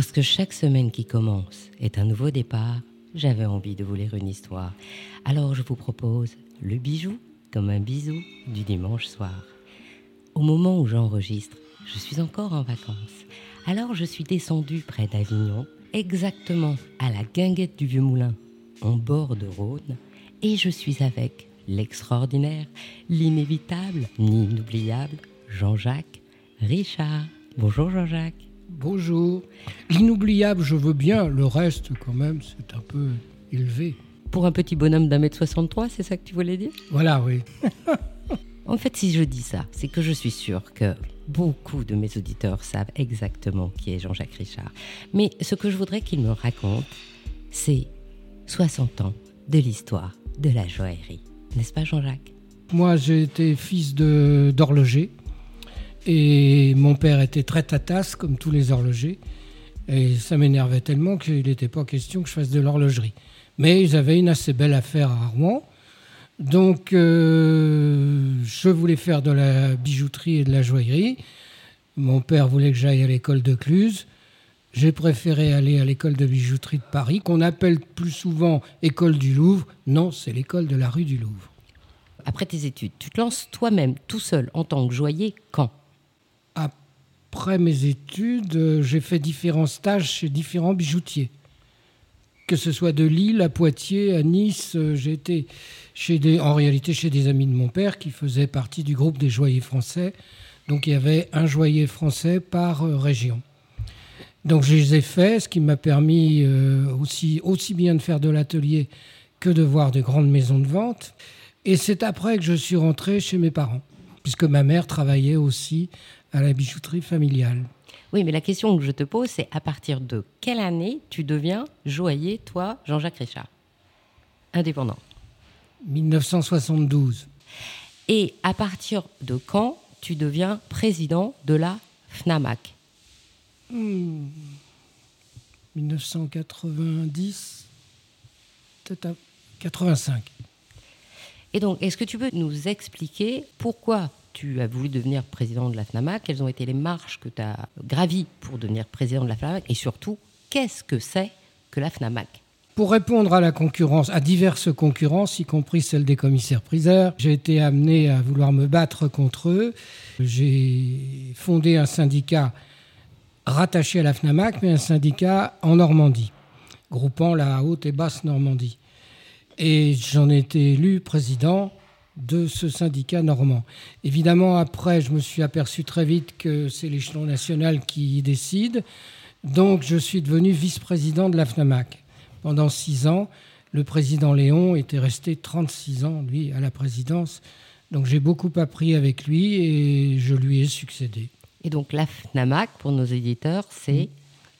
Parce que chaque semaine qui commence est un nouveau départ, j'avais envie de vous lire une histoire. Alors je vous propose le bijou comme un bisou du dimanche soir. Au moment où j'enregistre, je suis encore en vacances. Alors je suis descendue près d'Avignon, exactement à la guinguette du Vieux Moulin, en bord de Rhône, et je suis avec l'extraordinaire, l'inévitable, l'inoubliable Jean-Jacques Richard. Bonjour Jean-Jacques. Bonjour. L'inoubliable, je veux bien. Le reste, quand même, c'est un peu élevé. Pour un petit bonhomme d'un mètre 63, c'est ça que tu voulais dire? Voilà, oui. en fait, si je dis ça, c'est que je suis sûre que beaucoup de mes auditeurs savent exactement qui est Jean-Jacques Richard. Mais ce que je voudrais qu'il me raconte, c'est 60 ans de l'histoire de la joaillerie. N'est-ce pas Jean-Jacques? Moi, j'ai été fils d'horloger. Et mon père était très tatasse, comme tous les horlogers. Et ça m'énervait tellement qu'il n'était pas question que je fasse de l'horlogerie. Mais ils avaient une assez belle affaire à Rouen. Donc, euh, je voulais faire de la bijouterie et de la joaillerie. Mon père voulait que j'aille à l'école de Cluse. J'ai préféré aller à l'école de bijouterie de Paris, qu'on appelle plus souvent école du Louvre. Non, c'est l'école de la rue du Louvre. Après tes études, tu te lances toi-même, tout seul, en tant que joaillier, quand? Après mes études, euh, j'ai fait différents stages chez différents bijoutiers. Que ce soit de Lille à Poitiers, à Nice, euh, j'ai été chez des, en réalité chez des amis de mon père qui faisaient partie du groupe des joailliers français. Donc il y avait un joaillier français par euh, région. Donc je les ai faits, ce qui m'a permis aussi, aussi bien de faire de l'atelier que de voir de grandes maisons de vente. Et c'est après que je suis rentré chez mes parents, puisque ma mère travaillait aussi à la bijouterie familiale. Oui, mais la question que je te pose, c'est à partir de quelle année tu deviens joaillier, toi, Jean-Jacques Richard? Indépendant. 1972. Et à partir de quand tu deviens président de la FNAMAC 1990, peut-être 85. Et donc, est-ce que tu peux nous expliquer pourquoi tu as voulu devenir président de la FNAMAC, quelles ont été les marches que tu as gravies pour devenir président de la FNAMAC et surtout, qu'est-ce que c'est que la FNAMAC pour répondre à la concurrence, à diverses concurrences, y compris celle des commissaires-priseurs, j'ai été amené à vouloir me battre contre eux. J'ai fondé un syndicat rattaché à la FNAMAC, mais un syndicat en Normandie, groupant la haute et basse Normandie. Et j'en ai été élu président de ce syndicat normand. Évidemment, après, je me suis aperçu très vite que c'est l'échelon national qui décide. Donc, je suis devenu vice-président de la FNAMAC. Pendant six ans, le président Léon était resté 36 ans, lui, à la présidence. Donc, j'ai beaucoup appris avec lui et je lui ai succédé. Et donc, la FNAMAC, pour nos éditeurs, c'est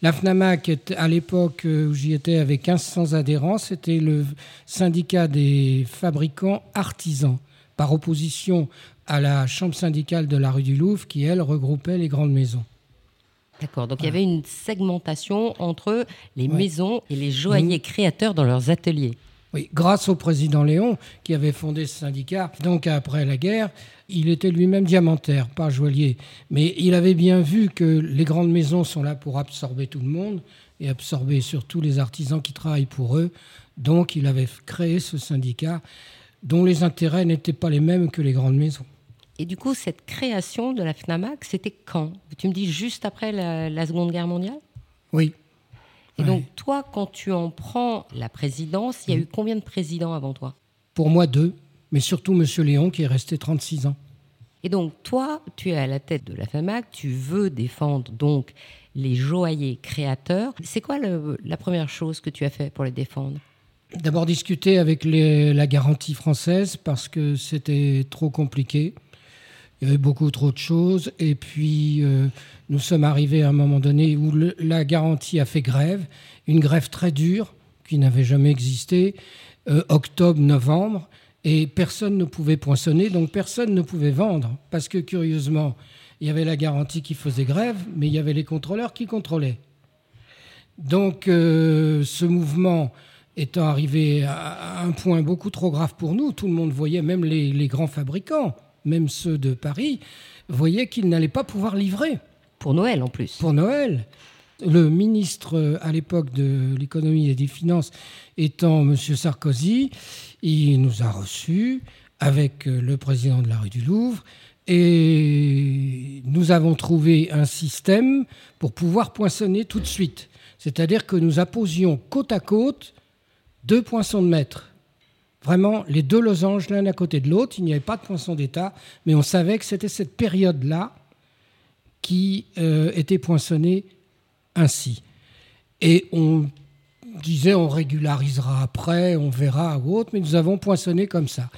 la FNAMAC, à l'époque où j'y étais, avait 1500 adhérents. C'était le syndicat des fabricants artisans, par opposition à la chambre syndicale de la rue du Louvre, qui, elle, regroupait les grandes maisons. D'accord, donc il y avait une segmentation entre les maisons et les joailliers mmh. créateurs dans leurs ateliers. Oui, grâce au président Léon, qui avait fondé ce syndicat, donc après la guerre, il était lui-même diamantaire, pas joaillier. Mais il avait bien vu que les grandes maisons sont là pour absorber tout le monde et absorber surtout les artisans qui travaillent pour eux. Donc il avait créé ce syndicat dont les intérêts n'étaient pas les mêmes que les grandes maisons. Et du coup, cette création de la FNAMAC, c'était quand? Tu me dis juste après la Seconde Guerre mondiale? Oui. Et donc, toi, quand tu en prends la présidence, il y a eu combien de présidents avant toi? Pour moi, deux, mais surtout M. Léon, qui est resté 36 ans. Et donc, toi, tu es à la tête de la FAMAC, tu veux défendre donc les joailliers créateurs. C'est quoi la première chose que tu as fait pour les défendre? D'abord discuter avec la garantie française parce que c'était trop compliqué. Il y avait beaucoup trop de choses. Et puis, euh, nous sommes arrivés à un moment donné où la garantie a fait grève, une grève très dure qui n'avait jamais existé, euh, octobre-novembre, et personne ne pouvait poinçonner, donc personne ne pouvait vendre, parce que curieusement, il y avait la garantie qui faisait grève, mais il y avait les contrôleurs qui contrôlaient. Donc, euh, ce mouvement étant arrivé à un point beaucoup trop grave pour nous, tout le monde voyait, même les grands fabricants, même ceux de Paris, voyaient qu'ils n'allaient pas pouvoir livrer. Pour Noël en plus. Pour Noël. Le ministre à l'époque de l'économie et des finances étant M. Sarkozy, il nous a reçus avec le président de la rue du Louvre et nous avons trouvé un système pour pouvoir poinçonner tout de suite. C'est-à-dire que nous apposions côte à côte deux poinçons de mètre. Vraiment, les deux losanges l'un à côté de l'autre. Il n'y avait pas de poinçon d'État, mais on savait que c'était cette période-là qui euh, était poinçonnée ainsi. Et on disait on régularisera après, on verra ou autre, mais nous avons poinçonné comme ça.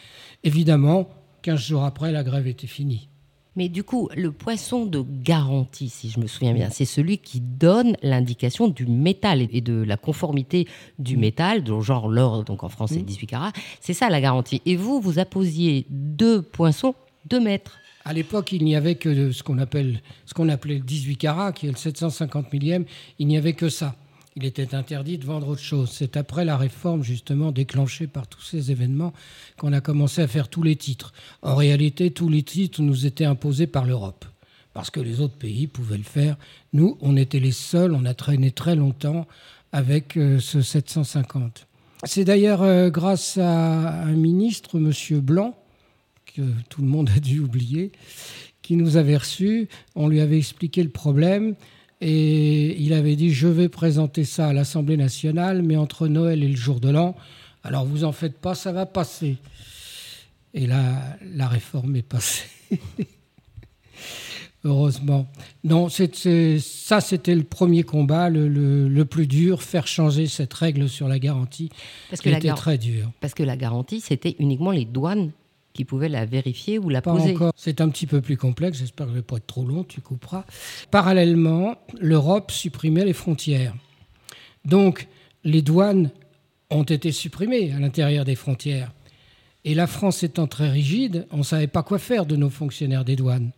Évidemment, 15 jours après, la grève était finie. Mais du coup, le poisson de garantie, si je me souviens bien, c'est celui qui donne l'indication du métal et de la conformité du mm. métal, genre l'or, donc en France c'est 18 mm. carats. C'est ça la garantie. Et vous, vous apposiez deux poinçons, deux mètres. À l'époque, il n'y avait que ce qu'on appelle, ce qu'on appelait le 18 carats, qui est le 750 millième. Il n'y avait que ça il était interdit de vendre autre chose. C'est après la réforme, justement, déclenchée par tous ces événements, qu'on a commencé à faire tous les titres. En réalité, tous les titres nous étaient imposés par l'Europe, parce que les autres pays pouvaient le faire. Nous, on était les seuls, on a traîné très longtemps avec euh, ce 750. C'est d'ailleurs euh, grâce à un ministre, M. Blanc, que tout le monde a dû oublier, qui nous avait reçus. On lui avait expliqué le problème. Et il avait dit Je vais présenter ça à l'Assemblée nationale, mais entre Noël et le jour de l'an, alors vous en faites pas, ça va passer. Et là, la réforme est passée. Heureusement. Non, ça, c'était le premier combat, le, plus dur, faire changer cette règle sur la garantie, parce que était très dur. Parce que la garantie, c'était uniquement les douanes qui pouvaient la vérifier ou la pas poser. Encore. C'est un petit peu plus complexe, j'espère que je ne vais pas être trop long, tu couperas. Parallèlement, l'Europe supprimait les frontières. Donc, les douanes ont été supprimées à l'intérieur des frontières. Et la France étant très rigide, on ne savait pas quoi faire de nos fonctionnaires des douanes.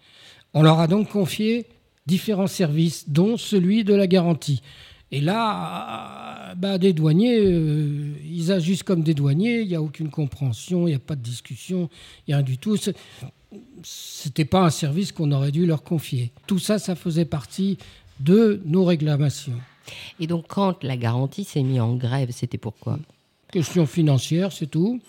On leur a donc confié différents services, dont celui de la garantie. Et là, bah, des douaniers, euh, ils agissent comme des douaniers, il n'y a aucune compréhension, il n'y a pas de discussion, il n'y a rien du tout. C'était pas un service qu'on aurait dû leur confier. Tout ça, ça faisait partie de nos réclamations. Et donc, quand la garantie s'est mise en grève, c'était pourquoi Question financière, c'est tout.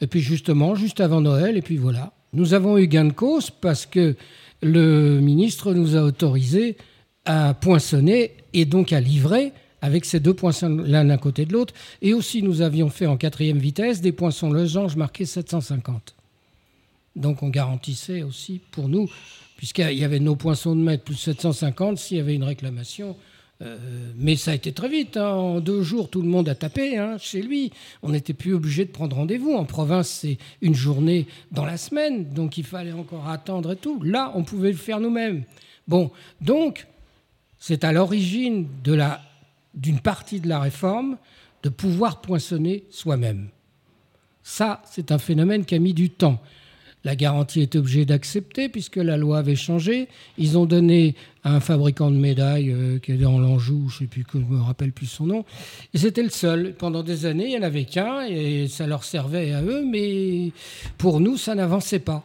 Et puis justement, juste avant Noël, et puis voilà. Nous avons eu gain de cause parce que le ministre nous a autorisé à poinçonner et donc à livrer avec ces deux poinçons l'un à côté de l'autre. Et aussi, nous avions fait en quatrième vitesse des poinçons losange marqués 750. Donc on garantissait aussi pour nous, puisqu'il y avait nos poinçons de mètre plus 750, s'il y avait une réclamation. Euh, mais ça a été très vite. Hein. En deux jours, tout le monde a tapé hein, chez lui. On n'était plus obligé de prendre rendez-vous. En province, c'est une journée dans la semaine, donc il fallait encore attendre et tout. Là, on pouvait le faire nous-mêmes. Bon, donc c'est à l'origine d'une partie de la réforme de pouvoir poinçonner soi-même. Ça, c'est un phénomène qui a mis du temps. La garantie est obligée d'accepter puisque la loi avait changé. Ils ont donné à un fabricant de médailles euh, qui est dans l'Anjou, je ne sais plus je me rappelle plus son nom, et c'était le seul. Pendant des années, il n'y en avait qu'un et ça leur servait à eux, mais pour nous, ça n'avançait pas.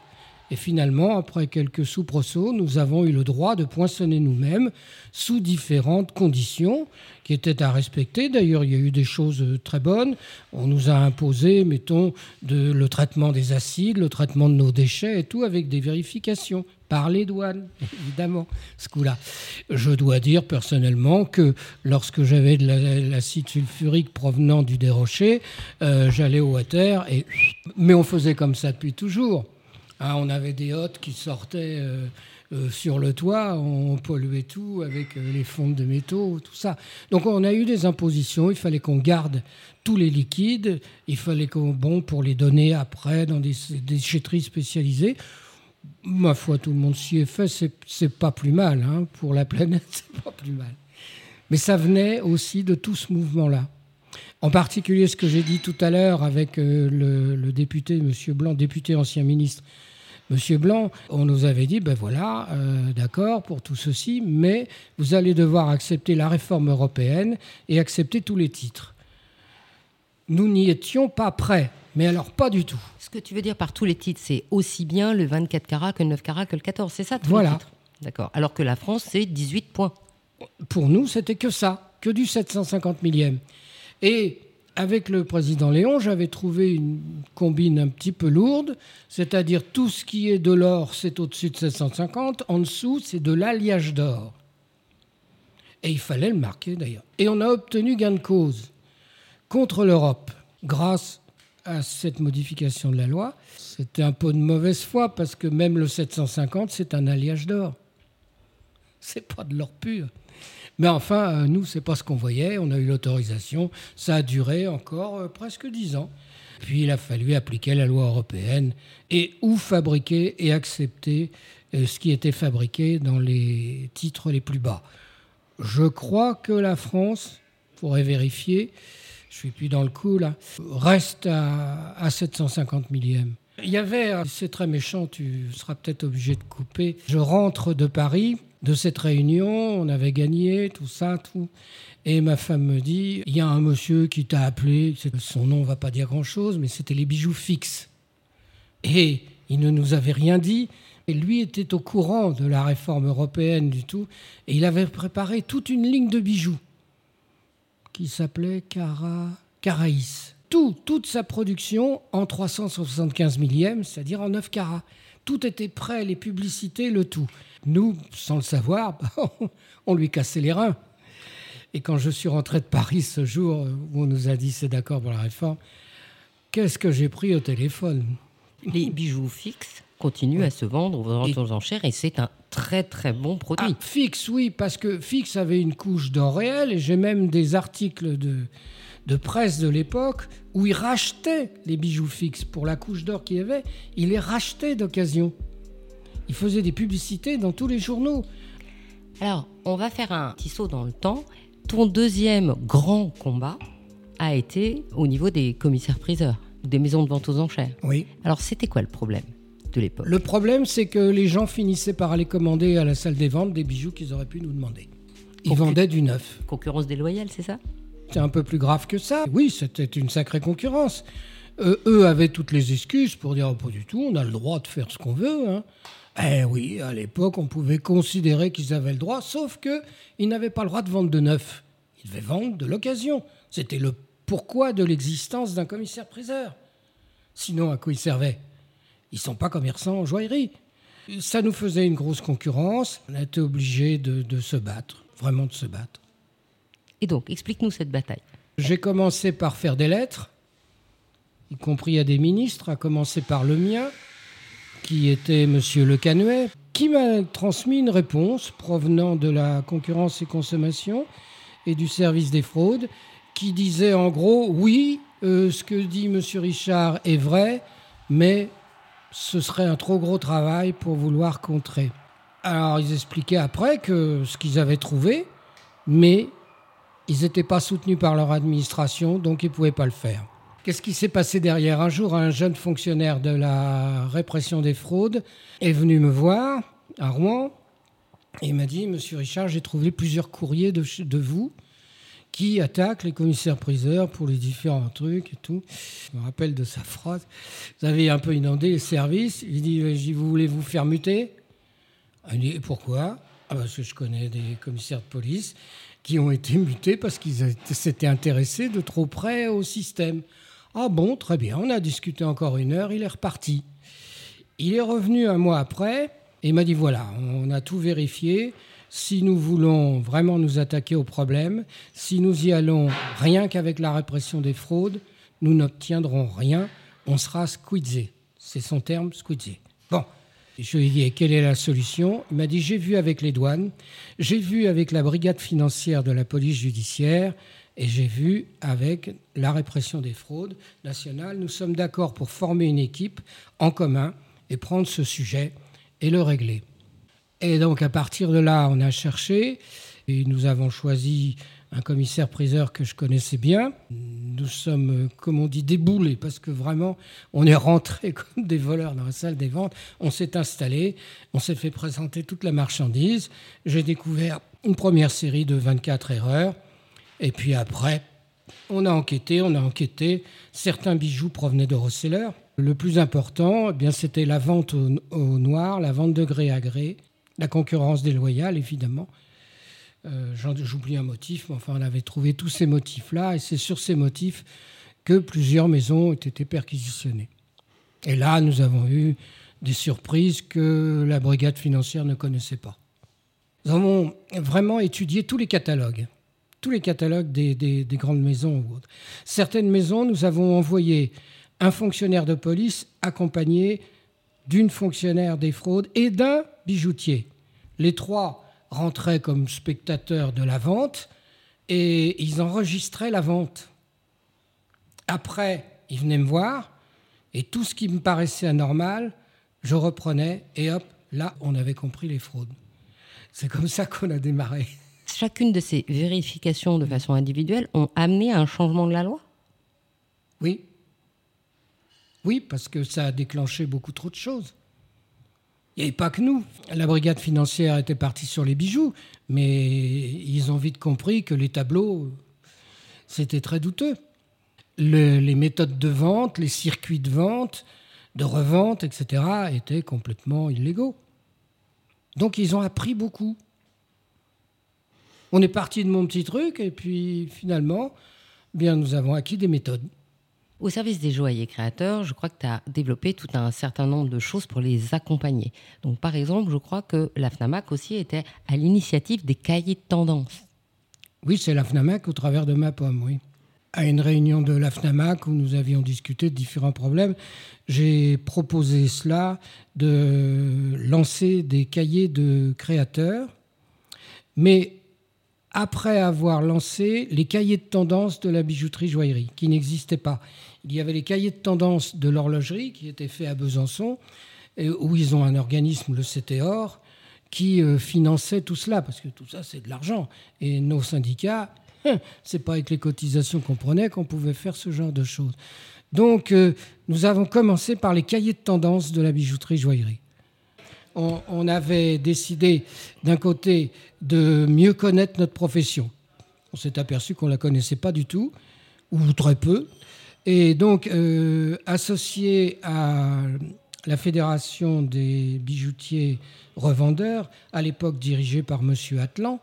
Et finalement, après quelques soubresauts, nous avons eu le droit de poinçonner nous-mêmes sous différentes conditions qui étaient à respecter. D'ailleurs, il y a eu des choses très bonnes. On nous a imposé, mettons, le traitement des acides, le traitement de nos déchets et tout avec des vérifications par les douanes, évidemment, ce coup-là. Je dois dire personnellement que lorsque j'avais de l'acide sulfurique provenant du dérocher, euh, j'allais au water et... Mais on faisait comme ça depuis toujours. Hein, on avait des hôtes qui sortaient euh, euh, sur le toit, on polluait tout avec euh, les fonds de métaux, tout ça. Donc on a eu des impositions, il fallait qu'on garde tous les liquides, il fallait qu'on, bon, pour les donner après dans des, déchetteries spécialisées. Ma foi, tout le monde s'y est fait, c'est pas plus mal, hein, pour la planète, c'est pas plus mal. Mais ça venait aussi de tout ce mouvement-là. En particulier ce que j'ai dit tout à l'heure avec le, député, M. Blanc, député ancien ministre, Monsieur Blanc, on nous avait dit, ben voilà, euh, d'accord pour tout ceci, mais vous allez devoir accepter la réforme européenne et accepter tous les titres. Nous n'y étions pas prêts, mais alors pas du tout. Ce que tu veux dire par tous les titres, c'est aussi bien le 24 carats que le 9 carats que le 14, c'est ça tous Voilà. D'accord. Alors que la France, c'est 18 points. Pour nous, c'était que ça, que du 750 millième. Et avec le président Léon, j'avais trouvé une combine un petit peu lourde, c'est-à-dire tout ce qui est de l'or, c'est au-dessus de 750, en dessous, c'est de l'alliage d'or. Et il fallait le marquer d'ailleurs. Et on a obtenu gain de cause contre l'Europe grâce à cette modification de la loi. C'était un peu de mauvaise foi parce que même le 750, c'est un alliage d'or. C'est pas de l'or pur. Mais enfin, euh, nous, c'est pas ce qu'on voyait. On a eu l'autorisation. Ça a duré encore euh, presque dix ans. Puis il a fallu appliquer la loi européenne et ou fabriquer et accepter euh, ce qui était fabriqué dans les titres les plus bas. Je crois que la France, pourrait vérifier, je suis plus dans le coup là, reste à, à 750 millièmes. Il y avait, c'est très méchant, tu seras peut-être obligé de couper. Je rentre de Paris, de cette réunion, on avait gagné, tout ça, tout. Et ma femme me dit, il y a un monsieur qui t'a appelé, son nom ne va pas dire grand-chose, mais c'était les bijoux fixes. Et il ne nous avait rien dit. Et lui était au courant de la réforme européenne du tout. Et il avait préparé toute une ligne de bijoux qui s'appelait Cara... Caraïs. Tout, toute sa production en 375 millièmes, c'est-à-dire en 9 carats. Tout était prêt, les publicités, le tout. Nous, sans le savoir, on lui cassait les reins. Et quand je suis rentré de Paris ce jour où on nous a dit c'est d'accord pour la réforme, qu'est-ce que j'ai pris au téléphone? Les bijoux fixes continuent à se vendre aux enchères et c'est un très très bon produit. Ah, fixe, oui, parce que fixe avait une couche d'or réel et j'ai même des articles de, de presse de l'époque où il rachetait les bijoux fixes pour la couche d'or qu'il y avait, il les rachetait d'occasion. Il faisait des publicités dans tous les journaux. Alors, on va faire un petit saut dans le temps. Ton deuxième grand combat a été au niveau des commissaires-priseurs, des maisons de vente aux enchères. Oui. Alors, c'était quoi le problème de l'époque? Le problème, c'est que les gens finissaient par aller commander à la salle des ventes des bijoux qu'ils auraient pu nous demander. Ils vendaient du neuf. Concurrence déloyale, c'est ça? C'est un peu plus grave que ça. Oui, c'était une sacrée concurrence. Euh, eux avaient toutes les excuses pour dire oh, pas du tout, on a le droit de faire ce qu'on veut. Hein. Eh oui, à l'époque, on pouvait considérer qu'ils avaient le droit, sauf qu'ils n'avaient pas le droit de vendre de neuf. Ils devaient vendre de l'occasion. C'était le pourquoi de l'existence d'un commissaire-priseur. Sinon, à quoi ils servaient? Ils ne sont pas commerçants en joaillerie. Ça nous faisait une grosse concurrence. On a été obligés de, de se battre, vraiment de se battre. Et donc, explique-nous cette bataille. J'ai commencé par faire des lettres, y compris à des ministres, à commencer par le mien qui était M. Le Canuet, qui m'a transmis une réponse provenant de la concurrence et consommation et du service des fraudes, qui disait en gros oui, euh, ce que dit M. Richard est vrai, mais ce serait un trop gros travail pour vouloir contrer. Alors ils expliquaient après que ce qu'ils avaient trouvé, mais ils n'étaient pas soutenus par leur administration, donc ils ne pouvaient pas le faire. Qu'est-ce qui s'est passé derrière Un jour, un jeune fonctionnaire de la répression des fraudes est venu me voir à Rouen et m'a dit Monsieur Richard, j'ai trouvé plusieurs courriers de, vous qui attaquent les commissaires-priseurs pour les différents trucs et tout. Je me rappelle de sa phrase. Vous avez un peu inondé les services. Il dit Vous voulez vous faire muter Il dit Pourquoi ah, Parce que je connais des commissaires de police qui ont été mutés parce qu'ils s'étaient intéressés de trop près au système. Ah bon, très bien, on a discuté encore une heure, il est reparti. Il est revenu un mois après et m'a dit voilà, on a tout vérifié. Si nous voulons vraiment nous attaquer au problème, si nous y allons rien qu'avec la répression des fraudes, nous n'obtiendrons rien, on sera squeezé. C'est son terme, squeezé. Bon, je lui ai dit quelle est la solution? Il m'a dit j'ai vu avec les douanes, j'ai vu avec la brigade financière de la police judiciaire, et j'ai vu avec la répression des fraudes nationales, nous sommes d'accord pour former une équipe en commun et prendre ce sujet et le régler. Et donc à partir de là, on a cherché et nous avons choisi un commissaire-priseur que je connaissais bien. Nous sommes, comme on dit, déboulés parce que vraiment, on est rentré comme des voleurs dans la salle des ventes. On s'est installé, on s'est fait présenter toute la marchandise. J'ai découvert une première série de 24 erreurs. Et puis après, on a enquêté, on a enquêté. Certains bijoux provenaient de resellers. Le plus important, eh bien, c'était la vente au, noir, la vente de gré à gré, la concurrence déloyale, évidemment. Euh, j'oublie un motif, mais enfin, on avait trouvé tous ces motifs-là, et c'est sur ces motifs que plusieurs maisons ont été perquisitionnées. Et là, nous avons eu des surprises que la brigade financière ne connaissait pas. Nous avons vraiment étudié tous les catalogues, tous les catalogues des, des grandes maisons. Certaines maisons, nous avons envoyé un fonctionnaire de police accompagné d'une fonctionnaire des fraudes et d'un bijoutier. Les trois rentraient comme spectateurs de la vente et ils enregistraient la vente. Après, ils venaient me voir et tout ce qui me paraissait anormal, je reprenais et hop, là, on avait compris les fraudes. C'est comme ça qu'on a démarré. Chacune de ces vérifications de façon individuelle ont amené à un changement de la loi? Oui. Oui, parce que ça a déclenché beaucoup trop de choses. Avait pas que nous. La brigade financière était partie sur les bijoux, mais ils ont vite compris que les tableaux, c'était très douteux. les méthodes de vente, les circuits de vente, de revente, etc., étaient complètement illégaux. Donc ils ont appris beaucoup. On est parti de mon petit truc et puis finalement, bien, nous avons acquis des méthodes. Au service des joailliers créateurs, je crois que tu as développé tout un certain nombre de choses pour les accompagner. Donc, par exemple, je crois que la FNAMAC aussi était à l'initiative des cahiers de tendance. Oui, c'est la FNAMAC au travers de ma pomme, oui. À une réunion de la FNAMAC où nous avions discuté de différents problèmes, j'ai proposé cela de lancer des cahiers de créateurs, mais après avoir lancé les cahiers de tendance de la bijouterie-joaillerie, qui n'existaient pas. Il y avait les cahiers de tendance de l'horlogerie, qui étaient faits à Besançon, où ils ont un organisme, le CTOR, qui euh, finançait tout cela, parce que tout ça, c'est de l'argent. Et nos syndicats, hein, c'est pas avec les cotisations qu'on prenait qu'on pouvait faire ce genre de choses. Donc, euh, nous avons commencé par les cahiers de tendance de la bijouterie-joaillerie on, avait décidé d'un côté de mieux connaître notre profession. On s'est aperçu qu'on ne la connaissait pas du tout, ou très peu. Et donc, euh, associé à la Fédération des bijoutiers revendeurs, à l'époque dirigée par M. Atlan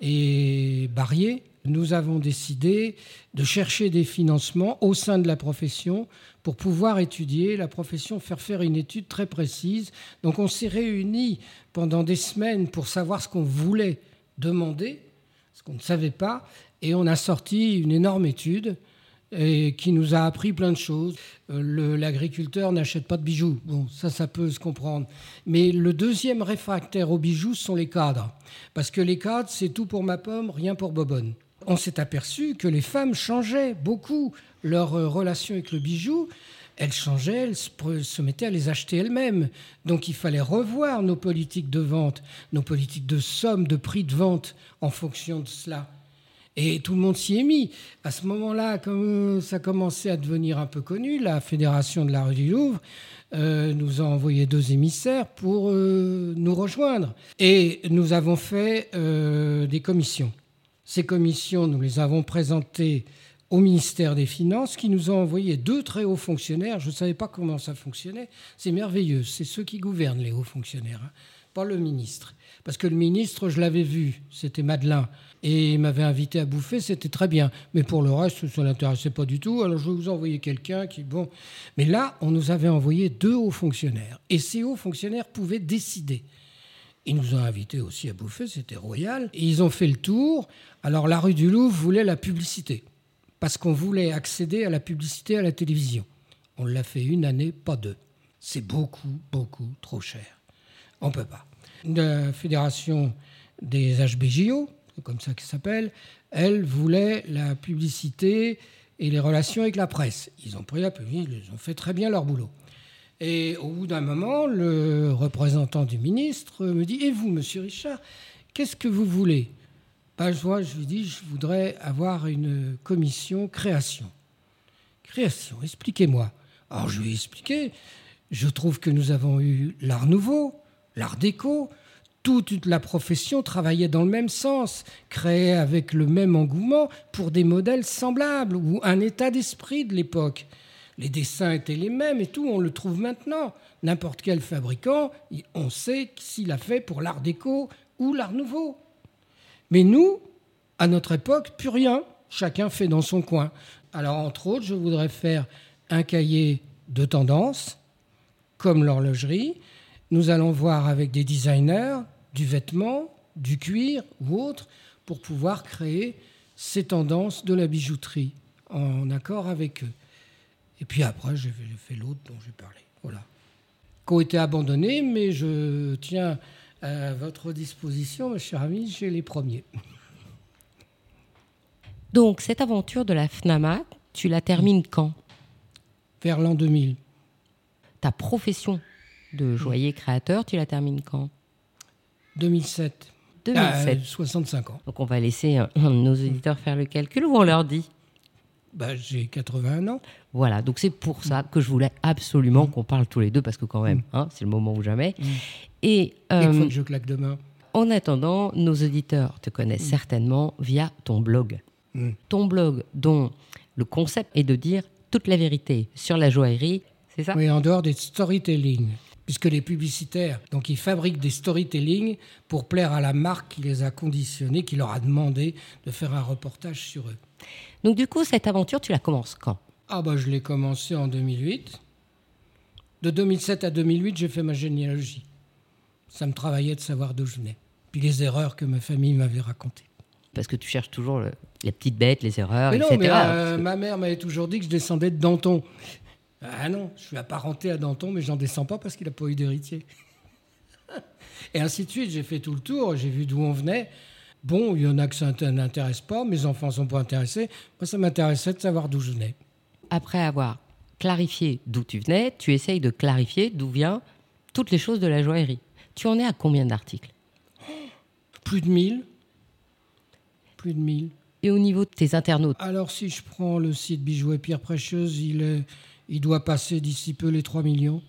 et Barrier, nous avons décidé de chercher des financements au sein de la profession pour pouvoir étudier la profession, faire faire une étude très précise. Donc on s'est réunis pendant des semaines pour savoir ce qu'on voulait demander, ce qu'on ne savait pas, et on a sorti une énorme étude et qui nous a appris plein de choses. Euh, l'agriculteur n'achète pas de bijoux. Bon, ça, ça peut se comprendre. Mais le deuxième réfractaire aux bijoux sont les cadres. Parce que les cadres, c'est tout pour ma pomme, rien pour Bobonne on s'est aperçu que les femmes changeaient beaucoup leur euh, relation avec le bijou. Elles changeaient, elles se mettaient à les acheter elles-mêmes. Donc il fallait revoir nos politiques de vente, nos politiques de somme, de prix de vente en fonction de cela. Et tout le monde s'y est mis. À ce moment-là, comme ça commençait à devenir un peu connu, la Fédération de la rue du Louvre euh, nous a envoyé deux émissaires pour euh, nous rejoindre. Et nous avons fait des commissions. Ces commissions, nous les avons présentées au ministère des Finances, qui nous a envoyé deux très hauts fonctionnaires. Je ne savais pas comment ça fonctionnait. C'est merveilleux. C'est ceux qui gouvernent, les hauts fonctionnaires, hein. pas le ministre. Parce que le ministre, je l'avais vu, c'était Madeleine, et il m'avait invité à bouffer, c'était très bien. Mais pour le reste, ça ne l'intéressait pas du tout. Alors je vais vous envoyer quelqu'un qui... Bon. Mais là, on nous avait envoyé deux hauts fonctionnaires. Et ces hauts fonctionnaires pouvaient décider. Ils nous ont invités aussi à bouffer, c'était royal. Et ils ont fait le tour. Alors la rue du Louvre voulait la publicité, parce qu'on voulait accéder à la publicité à la télévision. On l'a fait une année, pas deux. C'est beaucoup, beaucoup trop cher. On ne peut pas. La fédération des HBJO, comme ça qu'elle s'appelle, elle voulait la publicité et les relations avec la presse. Ils ont pris la publicité, ils ont fait très bien leur boulot. Et au bout d'un moment, le représentant du ministre me dit Et vous, monsieur Richard, qu'est-ce que vous voulez? Je lui dis Je voudrais avoir une commission création. Création, expliquez-moi. Alors je lui ai expliqué Je trouve que nous avons eu l'art nouveau, l'art déco, toute la profession travaillait dans le même sens, créait avec le même engouement pour des modèles semblables ou un état d'esprit de l'époque les dessins étaient les mêmes et tout, on le trouve maintenant. N'importe quel fabricant, on sait s'il a fait pour l'art déco ou l'art nouveau. Mais nous, à notre époque, plus rien. Chacun fait dans son coin. Alors, entre autres, je voudrais faire un cahier de tendance, comme l'horlogerie. Nous allons voir avec des designers du vêtement, du cuir ou autre, pour pouvoir créer ces tendances de la bijouterie en accord avec eux. Et puis après, j'ai fait l'autre dont j'ai parlé. Voilà. Qui ont été abandonnés, mais je tiens à votre disposition, mes chers amis, j'ai les premiers. Donc, cette aventure de la FNAMA, tu la termines quand? Vers l'an 2000. Ta profession de joaillier créateur, tu la termines quand? 2007. 2007. 65 ans. Donc, on va laisser nos auditeurs faire le calcul ou on leur dit? Bah, J'ai 81 ans. Voilà, donc c'est pour ça que je voulais absolument qu'on parle tous les deux, parce que quand même, hein, c'est le moment ou jamais. Et euh, fois que je claque demain. En attendant, nos auditeurs te connaissent certainement via ton blog. Mm. Ton blog dont le concept est de dire toute la vérité sur la joaillerie, c'est ça? Oui, en dehors des storytelling. Puisque les publicitaires, donc ils fabriquent des storytelling pour plaire à la marque qui les a conditionnés, qui leur a demandé de faire un reportage sur eux. Donc du coup, cette aventure, tu la commences quand? Ah bah je l'ai commencé en 2008. De 2007 à 2008, j'ai fait ma généalogie. Ça me travaillait de savoir d'où je venais. Puis les erreurs que ma famille m'avait racontées parce que tu cherches toujours les petites bêtes, les erreurs, mais non, Mais euh, ma mère m'avait toujours dit que je descendais de Danton. Ah non, je suis apparenté à Danton, mais j'en descends pas parce qu'il n'a pas eu d'héritier. Et ainsi de suite, j'ai fait tout le tour, j'ai vu d'où on venait. Bon, il y en a que ça n'intéresse pas, mes enfants sont pas intéressés. Moi, ça m'intéressait de savoir d'où je venais. Après avoir clarifié d'où tu venais, tu essayes de clarifier d'où viennent toutes les choses de la joaillerie. Tu en es à combien d'articles? Plus de 1000 de 1000. Et au niveau de tes internautes? Alors, si je prends le site Bijoux et Pierres Précieuses, il, est, il doit passer d'ici peu les 3 millions.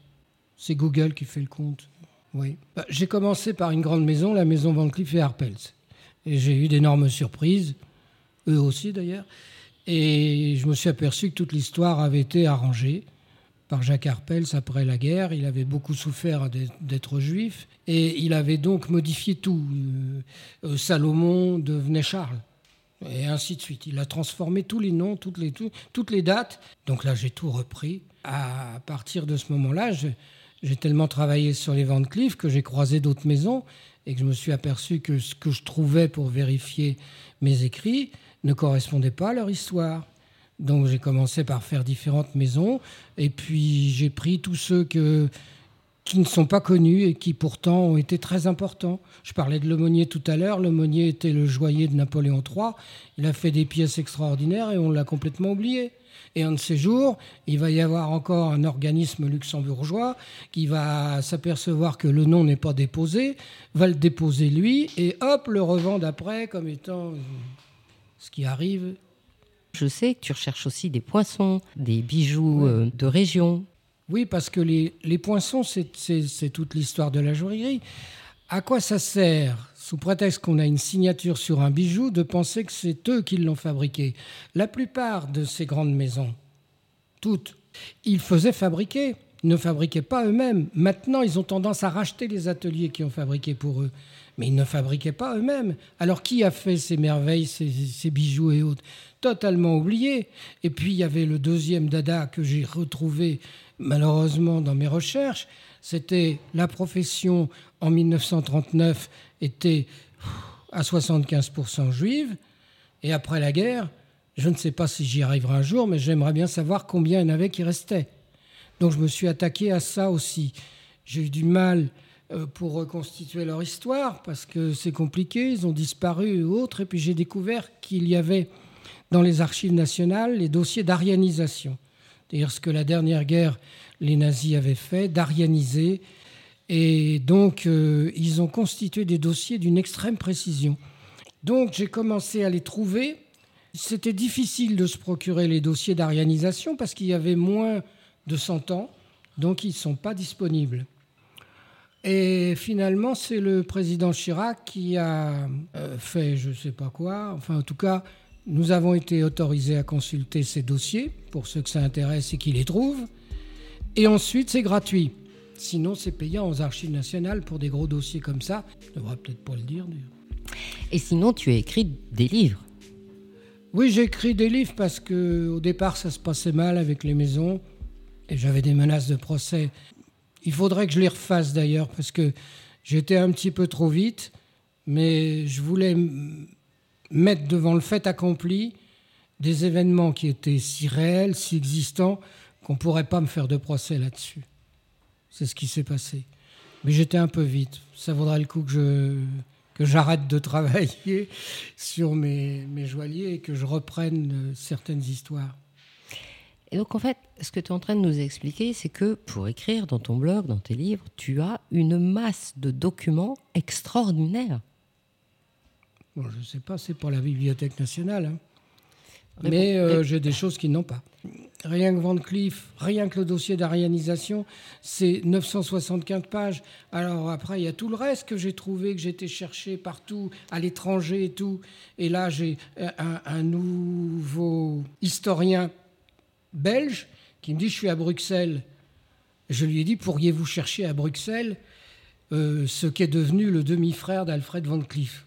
C'est Google qui fait le compte. Oui. Bah, j'ai commencé par une grande maison, la maison Van Cleef et Arpels. Et j'ai eu d'énormes surprises, eux aussi d'ailleurs. Et je me suis aperçu que toute l'histoire avait été arrangée par Jacques Arpels après la guerre. Il avait beaucoup souffert d'être juif et il avait donc modifié tout. Euh, Salomon devenait Charles et ainsi de suite. Il a transformé tous les noms, toutes les, toutes les dates. Donc là, j'ai tout repris. À partir de ce moment-là, j'ai tellement travaillé sur les Van Cleef que j'ai croisé d'autres maisons et que je me suis aperçu que ce que je trouvais pour vérifier mes écrits ne correspondait pas à leur histoire. Donc j'ai commencé par faire différentes maisons et puis j'ai pris tous ceux que, qui ne sont pas connus et qui pourtant ont été très importants. Je parlais de Lemonnier tout à l'heure. Lemonnier était le joaillier de Napoléon III. Il a fait des pièces extraordinaires et on l'a complètement oublié. Et un de ces jours, il va y avoir encore un organisme luxembourgeois qui va s'apercevoir que le nom n'est pas déposé, va le déposer lui, et hop, le revendre après comme étant ce qui arrive je sais que tu recherches aussi des poinçons, des bijoux euh, de région. Oui, parce que les, poinçons, c'est toute l'histoire de la joaillerie. À quoi ça sert, sous prétexte qu'on a une signature sur un bijou, de penser que c'est eux qui l'ont fabriqué? La plupart de ces grandes maisons, toutes, ils faisaient fabriquer, ne fabriquaient pas eux-mêmes. Maintenant, ils ont tendance à racheter les ateliers qui ont fabriqué pour eux mais ils ne fabriquaient pas eux-mêmes. Alors qui a fait ces merveilles, ces, bijoux et autres? Totalement oubliés. Et puis il y avait le deuxième dada que j'ai retrouvé malheureusement dans mes recherches, c'était la profession en 1939 était à 75% juive, et après la guerre, je ne sais pas si j'y arriverai un jour, mais j'aimerais bien savoir combien il y en avait qui restaient. Donc je me suis attaqué à ça aussi. J'ai eu du mal pour reconstituer leur histoire, parce que c'est compliqué, ils ont disparu et autres. Et puis j'ai découvert qu'il y avait dans les archives nationales les dossiers d'arianisation. C'est-à-dire ce que la dernière guerre, les nazis avaient fait, d'arianiser. Et donc, euh, ils ont constitué des dossiers d'une extrême précision. Donc, j'ai commencé à les trouver. C'était difficile de se procurer les dossiers d'arianisation parce qu'il y avait moins de 100 ans, donc ils ne sont pas disponibles. Et finalement, c'est le président Chirac qui a euh, fait je ne sais pas quoi. Enfin, en tout cas, nous avons été autorisés à consulter ces dossiers pour ceux que ça intéresse et qui les trouvent. Et ensuite, c'est gratuit. Sinon, c'est payant aux archives nationales pour des gros dossiers comme ça. Je ne devrais peut-être pas le dire. Et sinon, tu as écrit des livres. Oui, j'ai écrit des livres parce que au départ, ça se passait mal avec les maisons et j'avais des menaces de procès. Il faudrait que je les refasse d'ailleurs parce que j'étais un petit peu trop vite, mais je voulais mettre devant le fait accompli des événements qui étaient si réels, si existants, qu'on ne pourrait pas me faire de procès là-dessus. C'est ce qui s'est passé. Mais j'étais un peu vite. Ça vaudrait le coup que j'arrête de travailler sur mes, mes joailliers et que je reprenne euh, certaines histoires. Et donc en fait, ce que tu es en train de nous expliquer, c'est que pour écrire dans ton blog, dans tes livres, tu as une masse de documents extraordinaires. Bon, je ne sais pas, c'est pour la Bibliothèque nationale. Hein. Mais euh, j'ai des choses qui n'ont pas. Rien que Van Cleef, rien que le dossier d'arianisation, c'est 975 pages. Alors après, il y a tout le reste que j'ai trouvé, que j'ai été chercher partout, à l'étranger et tout. Et là, j'ai un, un, nouveau historien belge qui me dit, je suis à Bruxelles. Je lui ai dit, pourriez-vous chercher à Bruxelles euh, ce qu'est devenu le demi-frère d'Alfred Van Cleef?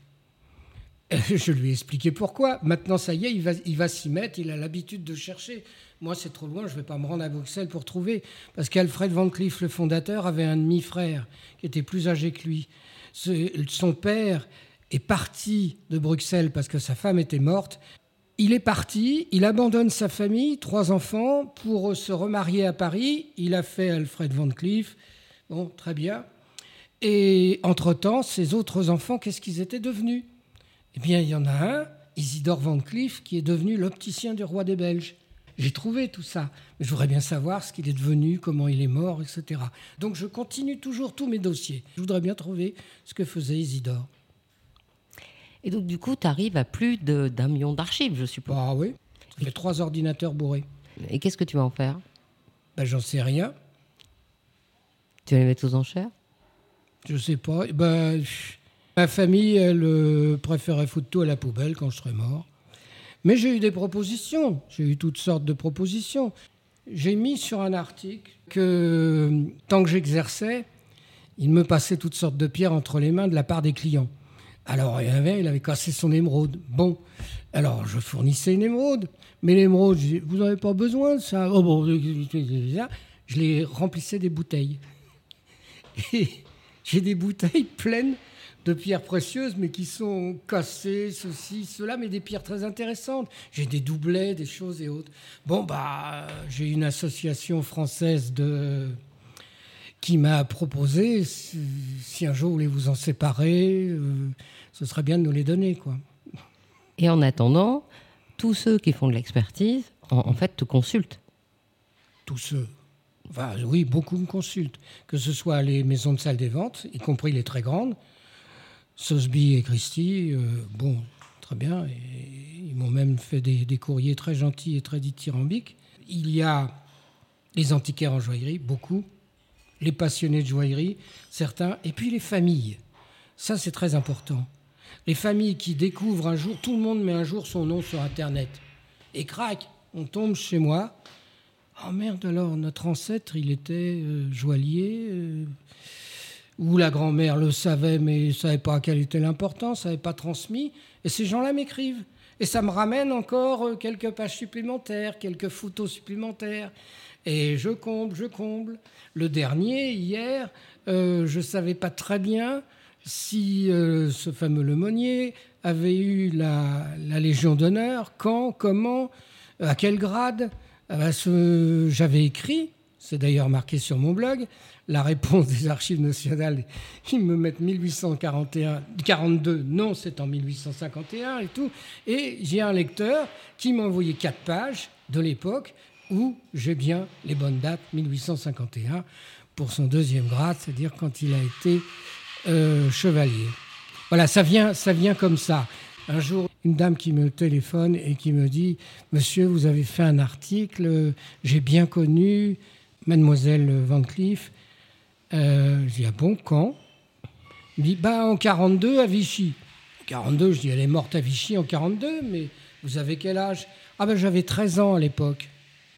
Je lui ai expliqué pourquoi. Maintenant, ça y est, il va, il va s'y mettre, il a l'habitude de chercher. Moi, c'est trop loin, je ne vais pas me rendre à Bruxelles pour trouver. Parce qu'Alfred Van Cleef, le fondateur, avait un demi-frère qui était plus âgé que lui. Son père est parti de Bruxelles parce que sa femme était morte. Il est parti, il abandonne sa famille, trois enfants, pour se remarier à Paris. Il a fait Alfred Van Cleef. Bon, très bien. Et entre-temps, ses autres enfants, qu'est-ce qu'ils étaient devenus? Eh bien, il y en a un, Isidore Van Cleef, qui est devenu l'opticien du roi des Belges. J'ai trouvé tout ça, mais je voudrais bien savoir ce qu'il est devenu, comment il est mort, etc. Donc je continue toujours tous mes dossiers. Je voudrais bien trouver ce que faisait Isidore. Et donc du coup, tu arrives à plus d'un million d'archives, je suppose. Ah oui, ça fait trois ordinateurs bourrés. Et qu'est-ce que tu vas en faire? Ben, J'en sais rien. Tu vas les mettre aux enchères? Je sais pas. Ben, Ma famille, elle euh, préférait foutre tout à la poubelle quand je serais mort. Mais j'ai eu des propositions, j'ai eu toutes sortes de propositions. J'ai mis sur un article que tant que j'exerçais, il me passait toutes sortes de pierres entre les mains de la part des clients. Alors, il avait, cassé son émeraude. Bon, alors je fournissais une émeraude, mais l'émeraude, vous n'avez pas besoin de ça? Oh, bon, je les remplissais des bouteilles. Et j'ai des bouteilles pleines de pierres précieuses, mais qui sont cassées, ceci, cela, mais des pierres très intéressantes. J'ai des doublets, des choses et autres. Bon, bah, j'ai une association française de qui m'a proposé, si un jour vous voulez vous en séparer, euh, ce serait bien de nous les donner, quoi. Et en attendant, tous ceux qui font de l'expertise, en, fait, te consultent. Tous ceux. Enfin, oui, beaucoup me consultent. Que ce soit les maisons de salle des ventes, y compris les très grandes, Sosby et Christie, euh, bon, très bien. ils m'ont même fait des, courriers très gentils et très dithyrambiques. Il y a les antiquaires en joaillerie, beaucoup. Les passionnés de joaillerie, certains. Et puis les familles. Ça, c'est très important. Les familles qui découvrent un jour, tout le monde met un jour son nom sur Internet. Et crac, on tombe chez moi. Oh merde, alors notre ancêtre, il était euh, joaillier. Euh, où la grand-mère le savait, mais ne savait pas quelle était l'importance, n'avait pas transmis. Et ces gens-là m'écrivent. Et ça me ramène encore euh, quelques pages supplémentaires, quelques photos supplémentaires. Et je comble, je comble. Le dernier, hier, euh, je ne savais pas très bien si euh, ce fameux Lemonnier avait eu la, Légion d'honneur, quand, comment, à quel grade. Ah ben, j'avais écrit, c'est d'ailleurs marqué sur mon blog, la réponse des archives nationales, ils me mettent 1841, 42, non, c'est en 1851 et tout. Et j'ai un lecteur qui m'a envoyé quatre pages de l'époque où j'ai bien les bonnes dates, 1851, pour son deuxième grade, c'est-à-dire quand il a été euh, chevalier. Voilà, ça vient, ça vient comme ça. Un jour, une dame qui me téléphone et qui me dit Monsieur, vous avez fait un article, j'ai bien connu Mademoiselle Van Cleef, euh, je ah bon, quand? Il dit, bah, en 42 à Vichy. En 42, je dis, elle est morte à Vichy en 42, mais vous avez quel âge Ah ben j'avais 13 ans à l'époque.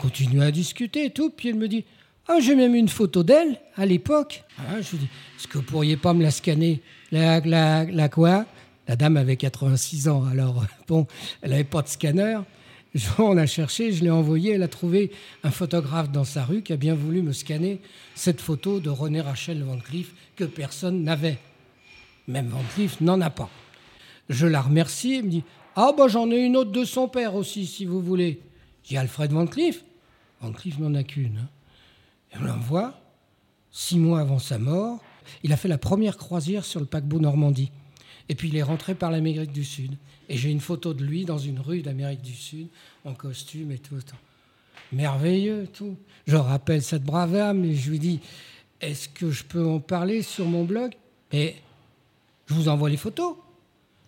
Continue à discuter et tout, puis elle me dit, ah j'ai même une photo d'elle à l'époque. Ah, je lui dis, est-ce que vous pourriez pas me la scanner? La, quoi? La dame avait 86 ans, alors bon, elle n'avait pas de scanner. On a cherché, je l'ai envoyé, elle a trouvé un photographe dans sa rue qui a bien voulu me scanner cette photo de René Rachel Van Cleef que personne n'avait. Même Van Cleef n'en a pas. Je la remercie, elle me dit Ah, bah j'en ai une autre de son père aussi, si vous voulez. J'ai Alfred Van Cleef. Cleef n'en a qu'une. Hein. Et on l'envoie, six mois avant sa mort. Il a fait la première croisière sur le paquebot Normandie. Et puis il est rentré par l'Amérique du Sud. Et j'ai une photo de lui dans une rue d'Amérique du Sud, en costume et tout. Merveilleux, tout. Je rappelle cette brave âme et je lui dis Est-ce que je peux en parler sur mon blog? Et je vous envoie les photos.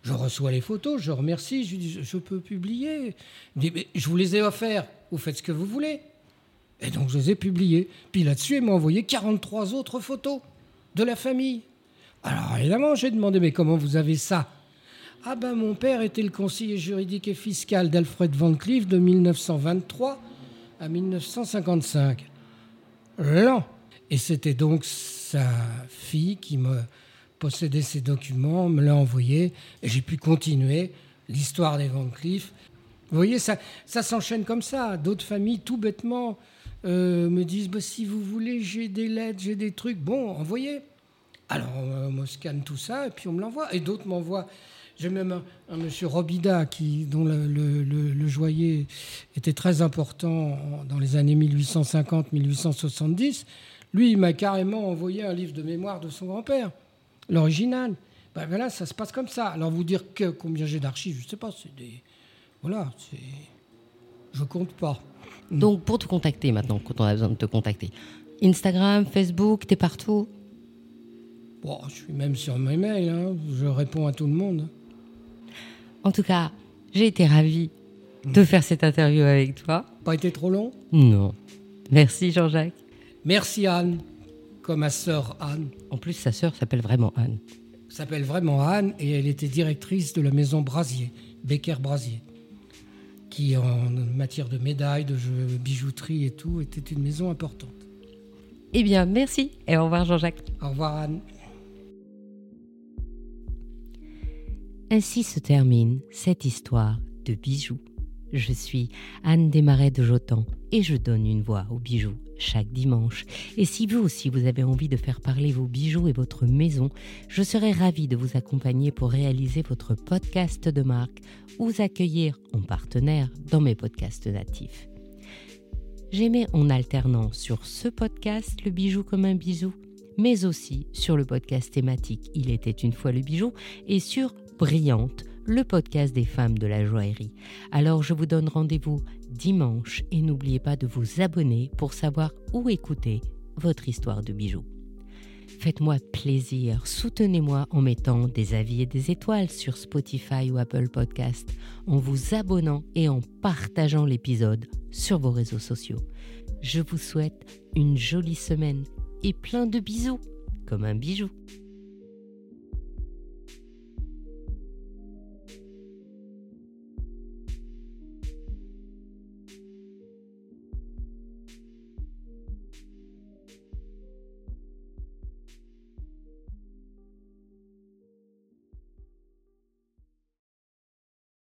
Je reçois les photos, je remercie, je lui dis Je peux publier dit Je vous les ai offerts, vous faites ce que vous voulez. Et donc je les ai publiées. Puis là-dessus, il m'a envoyé 43 autres photos de la famille. Alors évidemment, j'ai demandé, mais comment vous avez ça? Ah ben mon père était le conseiller juridique et fiscal d'Alfred Van Cleef de 1923 à 1955. Lent. Et c'était donc sa fille qui me possédait ces documents, me l'a envoyé, et j'ai pu continuer l'histoire des Van Cleef. Vous voyez, ça s'enchaîne comme ça. D'autres familles, tout bêtement, euh, me disent bah, si vous voulez, j'ai des lettres, j'ai des trucs. Bon, envoyez. Alors, on me scanne tout ça et puis on me l'envoie. Et d'autres m'envoient. J'ai même un, monsieur Robida dont le, le, joyer était très important dans les années 1850-1870. Lui, il m'a carrément envoyé un livre de mémoire de son grand-père, l'original. Ben voilà, ça se passe comme ça. Alors, vous dire que combien j'ai d'archives, je ne sais pas. C'est des. Voilà, c'est. Je compte pas. Donc, pour te contacter maintenant, quand on a besoin de te contacter, Instagram, Facebook, t'es partout? Bon, je suis même sur mes mails, hein. je réponds à tout le monde. En tout cas, j'ai été ravie de hmm. faire cette interview avec toi. Pas été trop long? Non. Merci Jean-Jacques. Merci Anne, comme ma sœur Anne. En plus, sa sœur s'appelle vraiment Anne. S'appelle vraiment Anne et elle était directrice de la maison Brasier, Becker Brasier, qui en matière de médailles, de bijouterie et tout, était une maison importante. Eh bien, merci et au revoir Jean-Jacques. Au revoir Anne. Ainsi se termine cette histoire de bijoux. Je suis Anne Desmarais de Jotan et je donne une voix aux bijoux chaque dimanche. Et si vous aussi vous avez envie de faire parler vos bijoux et votre maison, je serai ravie de vous accompagner pour réaliser votre podcast de marque ou accueillir en partenaire dans mes podcasts natifs. J'aimais en alternant sur ce podcast le bijou comme un bisou, mais aussi sur le podcast thématique Il était une fois le bijou et sur Brillante, le podcast des femmes de la joaillerie. Alors je vous donne rendez-vous dimanche et n'oubliez pas de vous abonner pour savoir où écouter votre histoire de bijoux. Faites-moi plaisir, soutenez-moi en mettant des avis et des étoiles sur Spotify ou Apple Podcast, en vous abonnant et en partageant l'épisode sur vos réseaux sociaux. Je vous souhaite une jolie semaine et plein de bisous, comme un bijou.